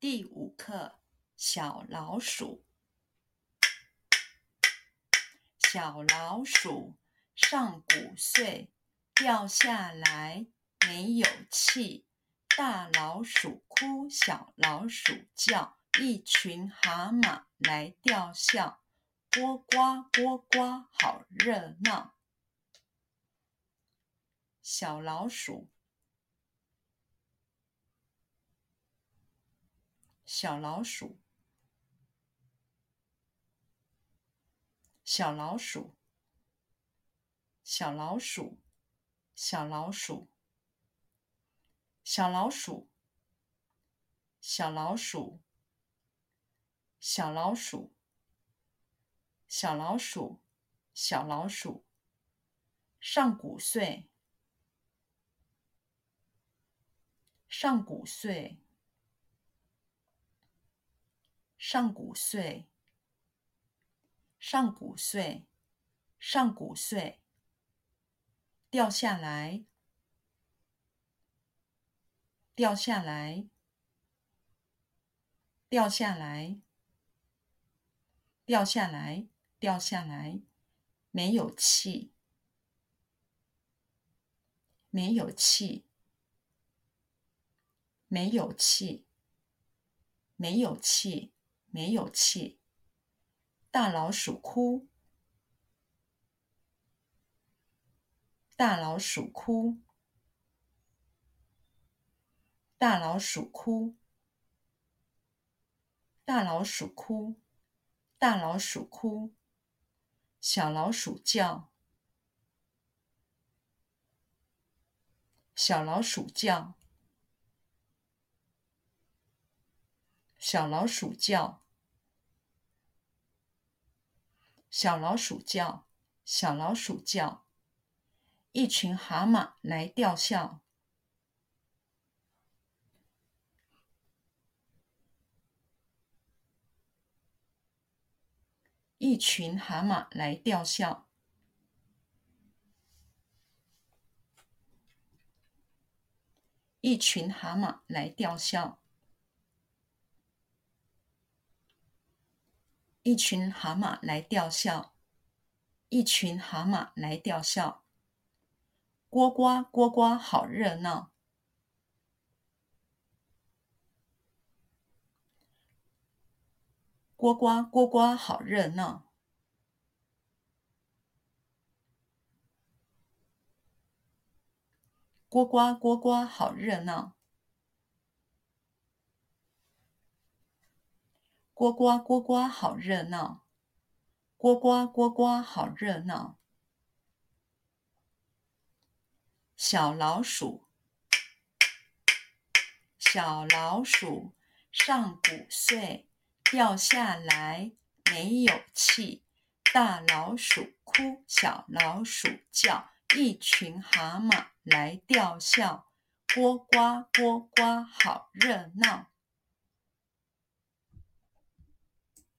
第五课：小老鼠。小老鼠上古岁，掉下来没有气。大老鼠哭，小老鼠叫，一群蛤蟆来吊孝。呱呱呱呱，好热闹。小老鼠。小老鼠，小老鼠，小老鼠，小老鼠，小老鼠，小老鼠，小老鼠，小老鼠，小老鼠，上古岁，上古岁。上古岁，上古岁，上古岁，掉下来，掉下来，掉下来，掉下来，掉下来，没有气，没有气，没有气，没有气。没有气，大老鼠哭，大老鼠哭，大老鼠哭，大老鼠哭，大老鼠哭，小老鼠叫，小老鼠叫。小老鼠叫，小老鼠叫，小老鼠叫，一群蛤蟆来吊孝。一群蛤蟆来吊孝。一群蛤蟆来吊孝。一群蛤蟆来吊孝，一群蛤蟆来吊孝。呱呱呱呱，好热闹！呱呱呱呱，好热闹！呱呱呱呱，好热闹！呱呱呱呱，好热闹！呱呱呱呱，好热闹！小老鼠，小老鼠上古岁，掉下来没有气。大老鼠哭，小老鼠叫，一群蛤蟆来吊孝。呱呱呱呱，好热闹！